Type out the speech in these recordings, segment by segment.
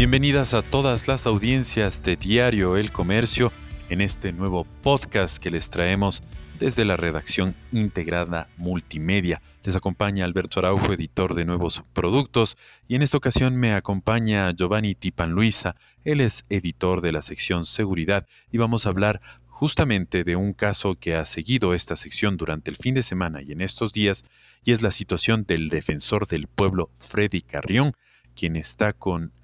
Bienvenidas a todas las audiencias de Diario El Comercio en este nuevo podcast que les traemos desde la redacción integrada multimedia. Les acompaña Alberto Araujo, editor de nuevos productos, y en esta ocasión me acompaña Giovanni Tipan Luisa, él es editor de la sección Seguridad, y vamos a hablar justamente de un caso que ha seguido esta sección durante el fin de semana y en estos días, y es la situación del defensor del pueblo Freddy Carrión, quien está con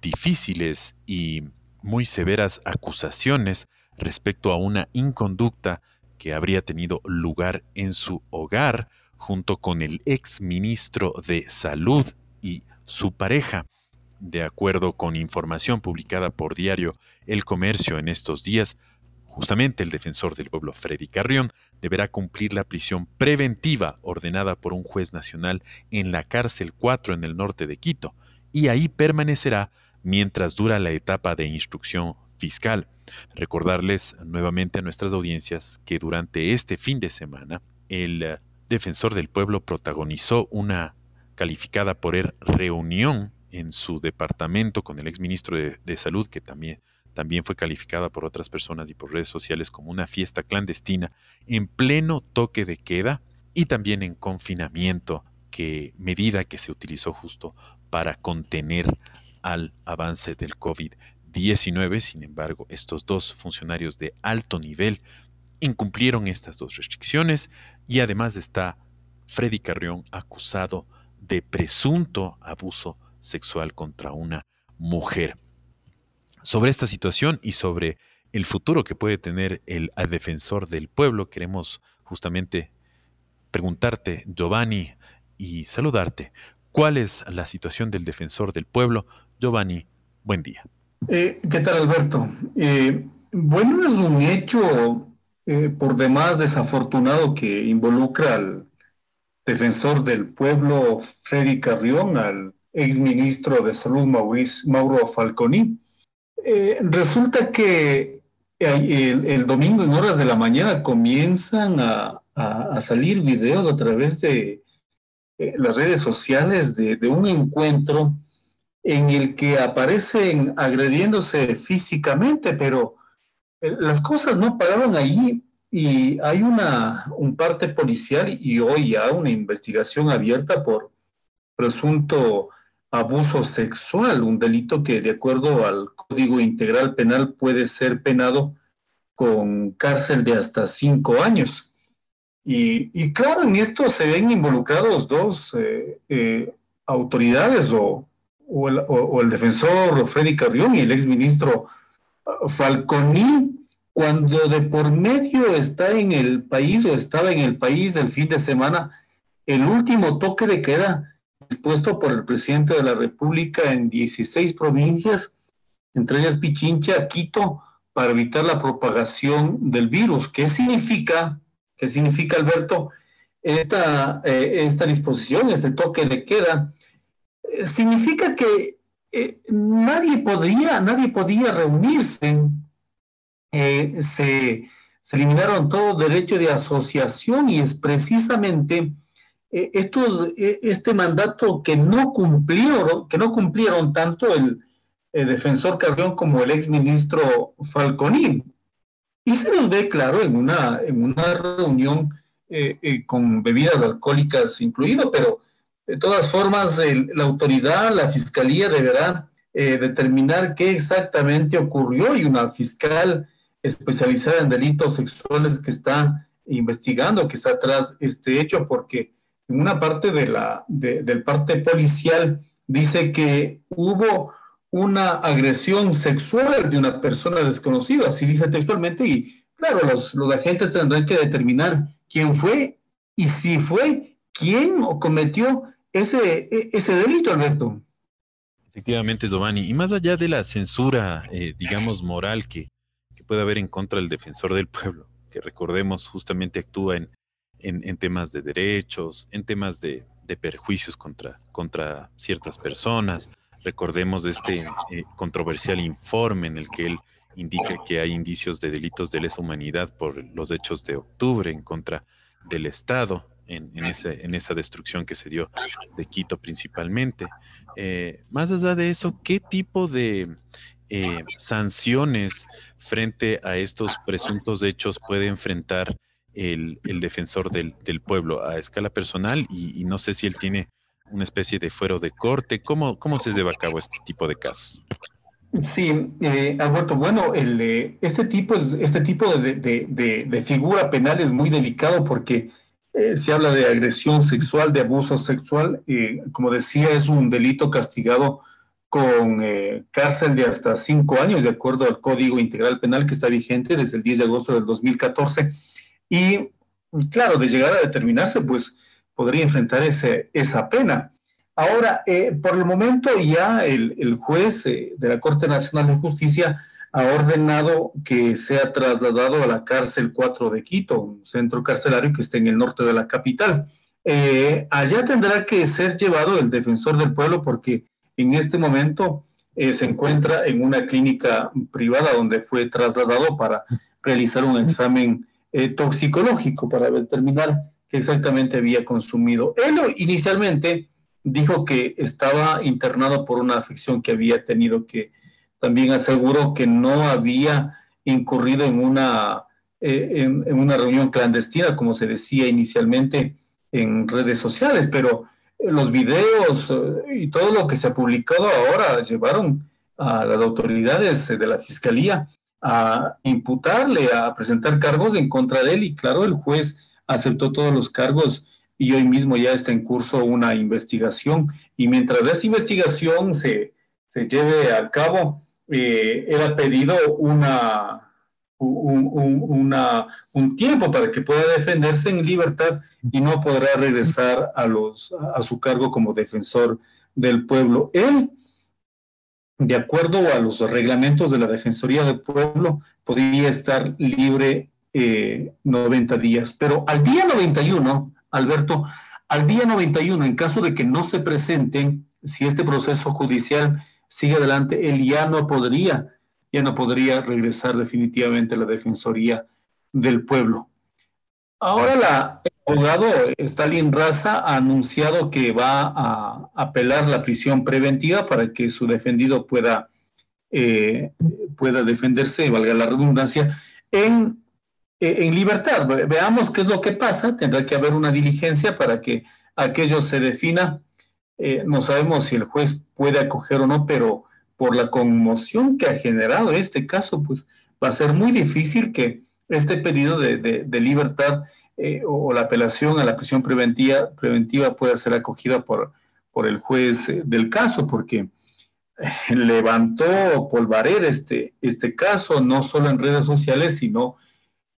difíciles y muy severas acusaciones respecto a una inconducta que habría tenido lugar en su hogar junto con el ex ministro de Salud y su pareja. De acuerdo con información publicada por diario El Comercio en estos días, justamente el defensor del pueblo Freddy Carrión deberá cumplir la prisión preventiva ordenada por un juez nacional en la cárcel 4 en el norte de Quito, y ahí permanecerá mientras dura la etapa de instrucción fiscal. Recordarles nuevamente a nuestras audiencias que durante este fin de semana el eh, defensor del pueblo protagonizó una calificada por él reunión en su departamento con el exministro de, de Salud, que también, también fue calificada por otras personas y por redes sociales como una fiesta clandestina en pleno toque de queda y también en confinamiento, que medida que se utilizó justo para contener al avance del COVID-19. Sin embargo, estos dos funcionarios de alto nivel incumplieron estas dos restricciones y además está Freddy Carrión acusado de presunto abuso sexual contra una mujer. Sobre esta situación y sobre el futuro que puede tener el defensor del pueblo, queremos justamente preguntarte, Giovanni, y saludarte. ¿Cuál es la situación del defensor del pueblo? Giovanni, buen día. Eh, ¿Qué tal, Alberto? Eh, bueno, es un hecho eh, por demás desafortunado que involucra al defensor del pueblo, Freddy Carrión, al exministro de Salud, Mauro Falconi. resulta que el, domingo en horas de la mañana comienzan a salir videos a través de eh, las redes sociales de, un encuentro en el que aparecen agrediéndose físicamente, pero eh, las cosas no pararon allí y hay una un parte policial y hoy ya una investigación abierta por presunto abuso sexual, un delito que de acuerdo al Código Integral Penal puede ser penado con cárcel de hasta cinco años. Y, claro, en esto se ven involucrados dos eh, eh, autoridades, o, el, defensor Freddy Carrión y el exministro uh, Falconi, cuando de por medio está en el país o estaba en el país el fin de semana el último toque de queda dispuesto por el presidente de la República en 16 provincias, entre ellas Pichincha, Quito, para evitar la propagación del virus. ¿Qué significa? ¿Qué significa, Alberto? Esta, eh, esta disposición, este toque de queda, eh, significa que eh, nadie, podía, nadie podía reunirse. Se, se, eliminaron todo derecho de asociación y es precisamente estos, este mandato que no cumplieron, que no cumplieron tanto el, defensor Carrión como el exministro Falconín. Y se nos ve, claro, en una, en una reunión eh, eh, con bebidas alcohólicas incluido, pero de todas formas la autoridad, la fiscalía deberá eh, determinar qué exactamente ocurrió y una fiscal especializada en delitos sexuales que está investigando, que está atrás este hecho, porque en una parte de la, del parte policial dice que hubo una agresión sexual de una persona desconocida, así dice textualmente, y claro, los, los agentes tendrán que determinar quién fue y si fue quién cometió ese, e, ese delito, Alberto. Efectivamente, Giovanni, y más allá de la censura, eh, digamos, moral que, que, puede haber en contra del defensor del pueblo, que recordemos justamente actúa en, en, temas de derechos, en temas de, de perjuicios contra, contra ciertas personas, Recordemos este eh, controversial informe en el que él indica que hay indicios de delitos de lesa humanidad por los hechos de octubre en contra del Estado. en, esa destrucción que se dio de Quito principalmente. Eh, más allá de eso, ¿qué tipo de eh, sanciones frente a estos presuntos hechos puede enfrentar el, defensor del, pueblo a escala personal? Y, no sé si él tiene una especie de fuero de corte. ¿Cómo, cómo se lleva a cabo este tipo de casos? Sí, eh, Alberto, bueno, el, este tipo, este tipo de, figura penal es muy delicado porque eh, se habla de agresión sexual, de abuso sexual. Eh, como decía, es un delito castigado con eh, cárcel de hasta cinco años, de acuerdo al Código Integral Penal que está vigente desde el 10 de agosto del 2014. Y claro, de llegar a determinarse, pues podría enfrentar ese, esa pena. Ahora, eh, por el momento ya el, juez eh, de la Corte Nacional de Justicia ha ordenado que sea trasladado a la cárcel 4 de Quito, un centro carcelario que está en el norte de la capital. Eh, allá tendrá que ser llevado el defensor del pueblo porque en este momento se encuentra en una clínica privada donde fue trasladado para realizar un examen toxicológico para determinar exactamente había consumido. Él inicialmente dijo que estaba internado por una afección que había tenido, que también aseguró que no había incurrido en una, eh, en, una reunión clandestina, como se decía inicialmente en redes sociales, pero los videos eh, y todo lo que se ha publicado ahora llevaron a las autoridades de la Fiscalía a imputarle, a presentar cargos en contra de él y claro, el juez aceptó todos los cargos y hoy mismo ya está en curso una investigación y mientras esa investigación se, se lleve a cabo, eh, era pedido una, un, una, un tiempo para que pueda defenderse en libertad y no podrá regresar a, los, a su cargo como defensor del pueblo. Él, de acuerdo a los reglamentos de la Defensoría del Pueblo, podría estar libre 90 eh, días, pero al día 91 Alberto, al día 91, en caso de que no se presenten, si este proceso judicial sigue adelante, él ya no podría, ya no podría regresar definitivamente a la Defensoría del Pueblo. Ahora la, el abogado Stalin Raza ha anunciado que va a apelar la prisión preventiva para que su defendido pueda, eh, pueda defenderse, valga la redundancia, en en libertad. Veamos qué es lo que pasa. Tendrá que haber una diligencia para que aquello se defina. Eh, no sabemos si el juez puede acoger o no, pero por la conmoción que ha generado este caso, pues va a ser muy difícil que este pedido de, libertad eh, o la apelación a la prisión preventiva, preventiva pueda ser acogida por, por el juez del caso, porque levantó polvareda este, este caso, no solo en redes sociales, sino eh,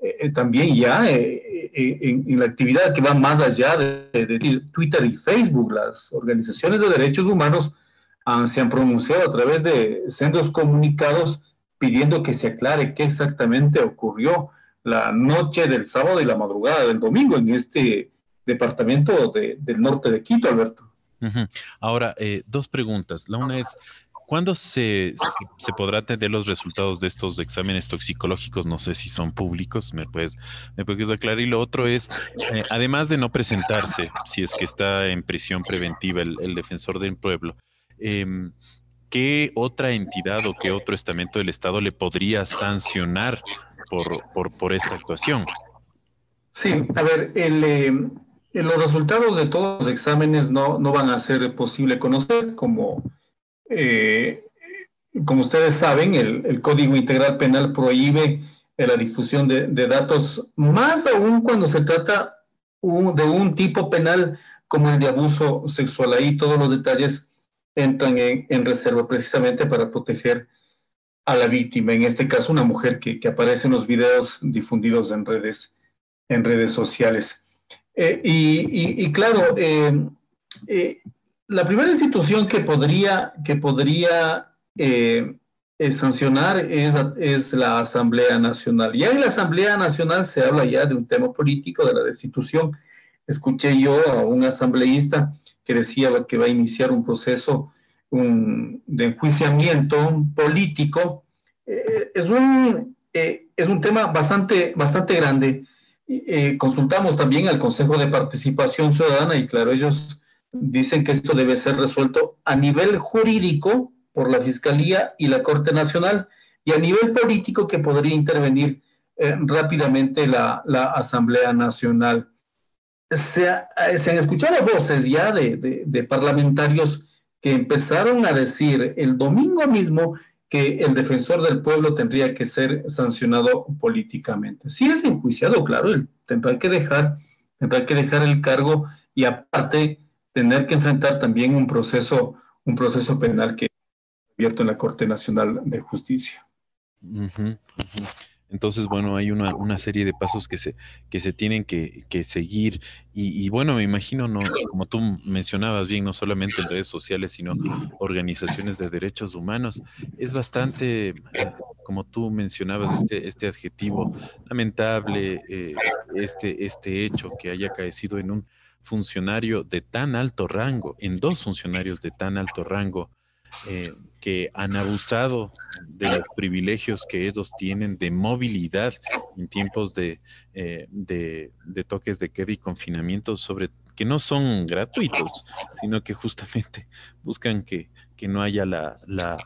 eh, también ya eh, en, la actividad que va más allá de, Twitter y Facebook. Las organizaciones de derechos humanos se han pronunciado a través de sendos comunicados pidiendo que se aclare qué exactamente ocurrió la noche del sábado y la madrugada del domingo en este departamento del norte de Quito, Alberto. Ahora, dos preguntas. La una es, ¿Cuándo se, se, podrá tener los resultados de estos exámenes toxicológicos? No sé si son públicos, me puedes, me puedes aclarar. Y lo otro es, eh, además de no presentarse, si es que está en prisión preventiva el, defensor del pueblo, em, ¿qué otra entidad o qué otro estamento del Estado le podría sancionar por, por, esta actuación? Sí, a ver, el, em, los resultados de todos los exámenes no, no van a ser posible conocer como eh, como ustedes saben, el, Código Integral Penal prohíbe la difusión de, datos, más aún cuando se trata de un tipo penal como el de abuso sexual. Ahí todos los detalles entran en, reserva precisamente para proteger a la víctima, en este caso una mujer que, aparece en los videos difundidos en redes, en redes sociales. Eh, y, claro, eh, la primera institución que podría, que podría eh, eh, sancionar es, es, la Asamblea Nacional. Ya en la Asamblea Nacional se habla ya de un tema político, de la destitución. Escuché yo a un asambleísta que decía que va a iniciar un proceso de enjuiciamiento político. Eh, es, un, es un tema bastante, bastante grande consultamos también al Consejo de Participación Ciudadana y claro, ellos dicen que esto debe ser resuelto a nivel jurídico por la Fiscalía y la Corte Nacional y a nivel político que podría intervenir eh, rápidamente la, Asamblea Nacional. Se, han escuchado voces ya de parlamentarios que empezaron a decir el domingo mismo que el defensor del pueblo tendría que ser sancionado políticamente. Si es enjuiciado, claro, él tendrá que dejar, tendrá que dejar el cargo y aparte tener que enfrentar también un proceso, un proceso penal que abierto en la Corte Nacional de Justicia. Entonces, bueno, hay una, una, serie de pasos que se, que se tienen que, seguir. Y, bueno, me imagino, no, como tú mencionabas bien, no solamente en redes sociales, sino organizaciones de derechos humanos. Es bastante, eh, como tú mencionabas, este, este adjetivo lamentable, eh, este, este hecho que haya caecido en un funcionario de tan alto rango, en dos funcionarios de tan alto rango, eh, que han abusado de los privilegios que ellos tienen de movilidad en tiempos de, eh, de, toques de queda y confinamiento, sobre que no son gratuitos, sino que justamente buscan que, no haya la, la,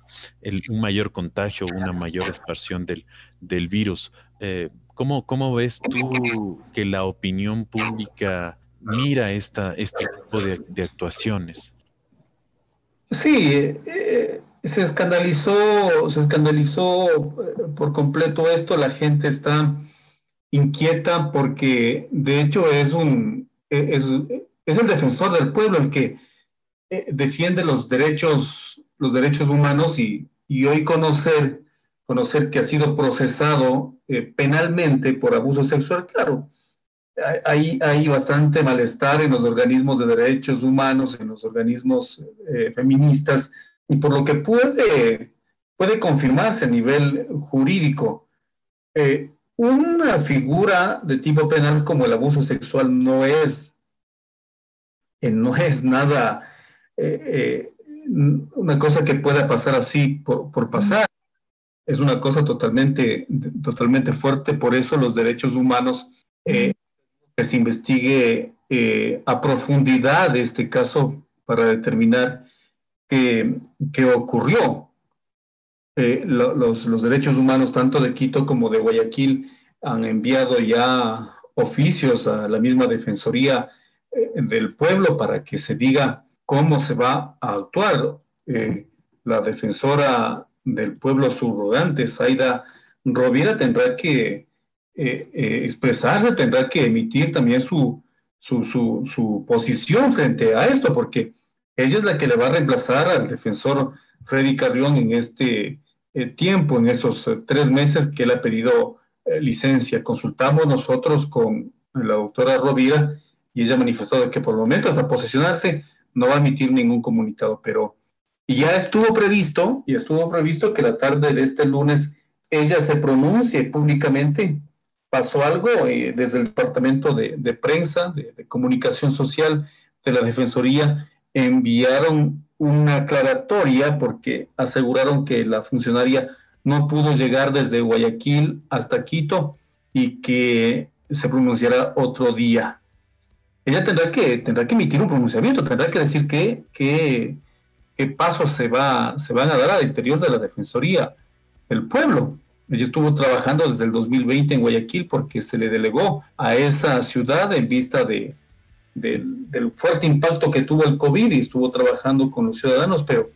un mayor contagio, una mayor expansión del, del virus. Eh, ¿cómo, ¿Cómo ves tú que la opinión pública mira esta, este tipo de, actuaciones? Sí, eh, se escandalizó, se escandalizó eh, por completo esto, la gente está inquieta porque de hecho es un e, es, es el defensor del pueblo el que eh, defiende los derechos, los derechos humanos y, y hoy conocer, conocer que ha sido procesado penalmente por abuso sexual, claro, hay, bastante malestar en los organismos de derechos humanos, en los organismos eh, feministas, y por lo que puede, puede confirmarse a nivel jurídico. Eh, una figura de tipo penal como el abuso sexual no es, eh, no es nada, una cosa que pueda pasar así por pasar. Es una cosa totalmente, totalmente fuerte, por eso los derechos humanos que se investigue eh, a profundidad este caso para determinar qué, ocurrió. Eh, los, los, derechos humanos, tanto de Quito como de Guayaquil, han enviado ya oficios a la misma Defensoría eh, del Pueblo para que se diga cómo se va a actuar. la defensora del pueblo subrogante, Zaida Rovira, tendrá que eh, eh, expresarse, tendrá que emitir también su, su, su, posición frente a esto, porque ella es la que le va a reemplazar al defensor Freddy Carrión en este eh, tiempo, en esos tres meses que él ha pedido licencia. Consultamos nosotros con la doctora Rovira y ella ha manifestado que por el momento, hasta posesionarse, no va a emitir ningún comunicado, pero ya estuvo previsto, y estuvo previsto que la tarde de este lunes ella se pronuncie públicamente pasó algo eh, desde el Departamento de, Prensa, de, Comunicación Social de la Defensoría, enviaron una aclaratoria porque aseguraron que la funcionaria no pudo llegar desde Guayaquil hasta Quito y que se pronunciará otro día. Ella tendrá que, tendrá que emitir un pronunciamiento, tendrá que decir qué, qué, qué pasos se, va, se van a dar al interior de la Defensoría del Pueblo. Ella estuvo trabajando desde el 2020 en Guayaquil porque se le delegó a esa ciudad en vista de, del fuerte impacto que tuvo el COVID y estuvo trabajando con los ciudadanos, pero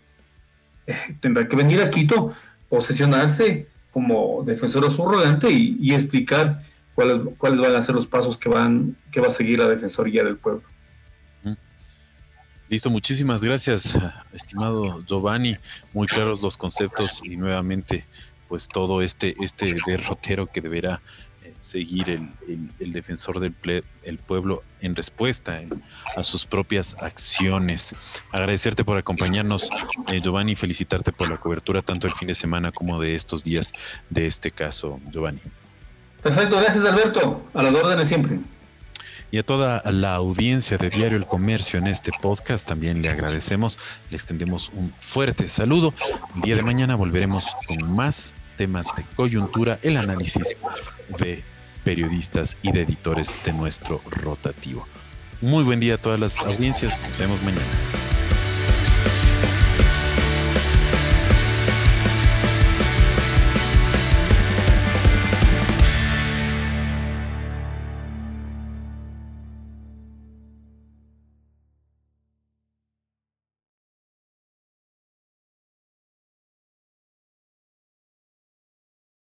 eh, tendrá que venir a Quito, posesionarse como defensora subrogante y, y, explicar cuáles, cuáles van a ser los pasos que, van, que va a seguir la Defensoría del Pueblo. Listo, muchísimas gracias, estimado Giovanni. Muy claros los conceptos y nuevamente pues todo este, este derrotero que deberá eh, seguir el, defensor del el pueblo en respuesta a sus propias acciones. Agradecerte por acompañarnos, eh, Giovanni, y felicitarte por la cobertura tanto el fin de semana como de estos días de este caso, Giovanni. Perfecto, gracias Alberto, a las órdenes siempre. Y a toda la audiencia de Diario El Comercio en este podcast también le agradecemos, le extendemos un fuerte saludo. El día de mañana volveremos con más temas de coyuntura, el análisis de periodistas y de editores de nuestro rotativo. Muy buen día a todas las audiencias. Nos vemos mañana.